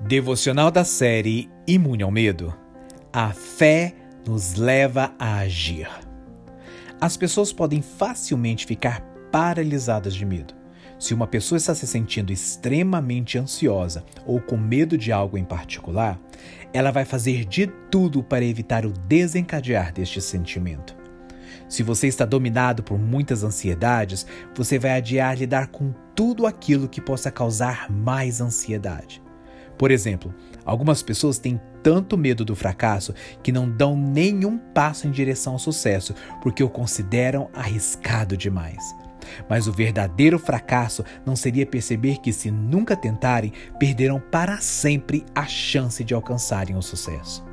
Devocional da série Imune ao Medo. A fé nos leva a agir. As pessoas podem facilmente ficar paralisadas de medo. Se uma pessoa está se sentindo extremamente ansiosa ou com medo de algo em particular, ela vai fazer de tudo para evitar o desencadear deste sentimento. Se você está dominado por muitas ansiedades, você vai adiar lidar com tudo aquilo que possa causar mais ansiedade. Por exemplo, algumas pessoas têm tanto medo do fracasso que não dão nenhum passo em direção ao sucesso porque o consideram arriscado demais. Mas o verdadeiro fracasso não seria perceber que, se nunca tentarem, perderão para sempre a chance de alcançarem o sucesso.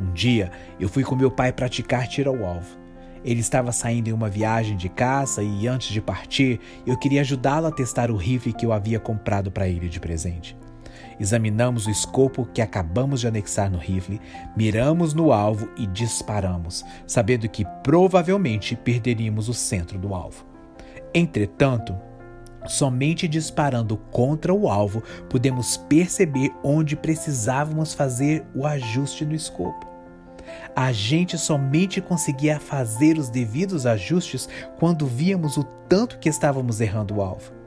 Um dia eu fui com meu pai praticar tiro ao alvo. Ele estava saindo em uma viagem de caça e, antes de partir, eu queria ajudá-lo a testar o rifle que eu havia comprado para ele de presente. Examinamos o escopo que acabamos de anexar no rifle, miramos no alvo e disparamos, sabendo que provavelmente perderíamos o centro do alvo. Entretanto, somente disparando contra o alvo pudemos perceber onde precisávamos fazer o ajuste no escopo. A gente somente conseguia fazer os devidos ajustes quando víamos o tanto que estávamos errando o alvo.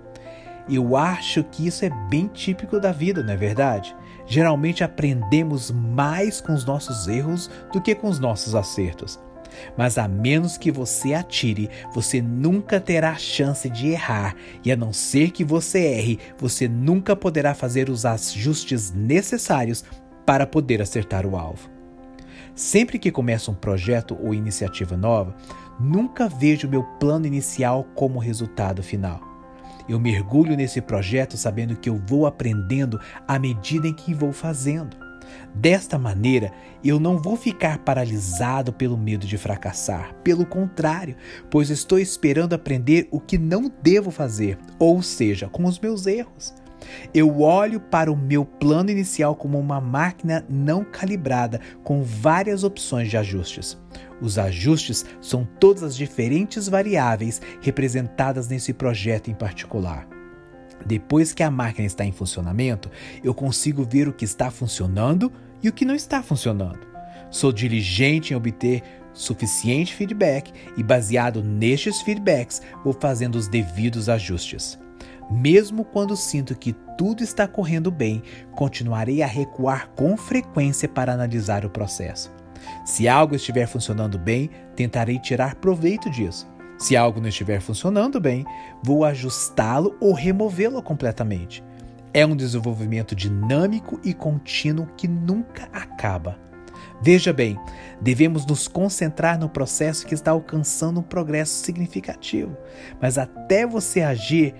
Eu acho que isso é bem típico da vida, não é verdade? Geralmente aprendemos mais com os nossos erros do que com os nossos acertos. Mas a menos que você atire, você nunca terá chance de errar, e a não ser que você erre, você nunca poderá fazer os ajustes necessários para poder acertar o alvo. Sempre que começo um projeto ou iniciativa nova, nunca vejo meu plano inicial como resultado final. Eu mergulho nesse projeto sabendo que eu vou aprendendo à medida em que vou fazendo. Desta maneira, eu não vou ficar paralisado pelo medo de fracassar. Pelo contrário, pois estou esperando aprender o que não devo fazer, ou seja, com os meus erros. Eu olho para o meu plano inicial como uma máquina não calibrada com várias opções de ajustes. Os ajustes são todas as diferentes variáveis representadas nesse projeto em particular. Depois que a máquina está em funcionamento, eu consigo ver o que está funcionando e o que não está funcionando. Sou diligente em obter suficiente feedback e, baseado nestes feedbacks, vou fazendo os devidos ajustes. Mesmo quando sinto que tudo está correndo bem, continuarei a recuar com frequência para analisar o processo. Se algo estiver funcionando bem, tentarei tirar proveito disso. Se algo não estiver funcionando bem, vou ajustá-lo ou removê-lo completamente. É um desenvolvimento dinâmico e contínuo que nunca acaba. Veja bem, devemos nos concentrar no processo que está alcançando um progresso significativo. Mas até você agir,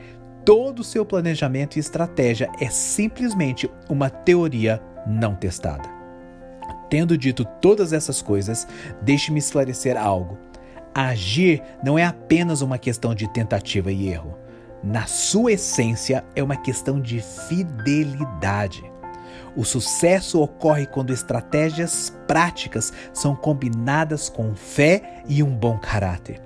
todo o seu planejamento e estratégia é simplesmente uma teoria não testada. Tendo dito todas essas coisas, deixe-me esclarecer algo. Agir não é apenas uma questão de tentativa e erro. Na sua essência, é uma questão de fidelidade. O sucesso ocorre quando estratégias práticas são combinadas com fé e um bom caráter.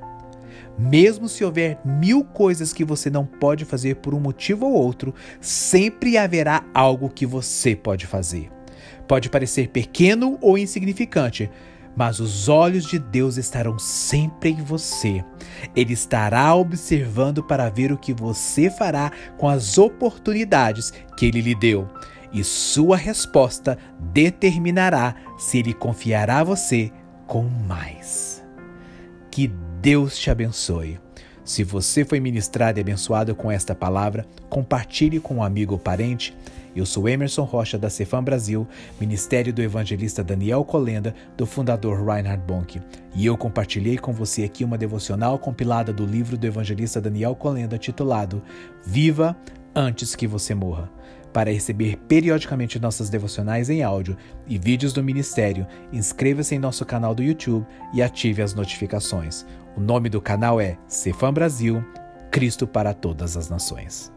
Mesmo se houver mil coisas que você não pode fazer por um motivo ou outro, sempre haverá algo que você pode fazer. Pode parecer pequeno ou insignificante, mas os olhos de Deus estarão sempre em você. Ele estará observando para ver o que você fará com as oportunidades que ele lhe deu. E sua resposta determinará se ele confiará você com mais. Que Deus te abençoe. Se você foi ministrado e abençoado com esta palavra, compartilhe com um amigo ou parente. Eu sou Emerson Rocha da Cefam Brasil, Ministério do Evangelista Daniel Colenda, do fundador Reinhard Bonk. E eu compartilhei com você aqui uma devocional compilada do livro do evangelista Daniel Colenda titulado Viva antes que você morra. Para receber periodicamente nossas devocionais em áudio e vídeos do ministério, inscreva-se em nosso canal do YouTube e ative as notificações. O nome do canal é Cefam Brasil, Cristo para todas as nações.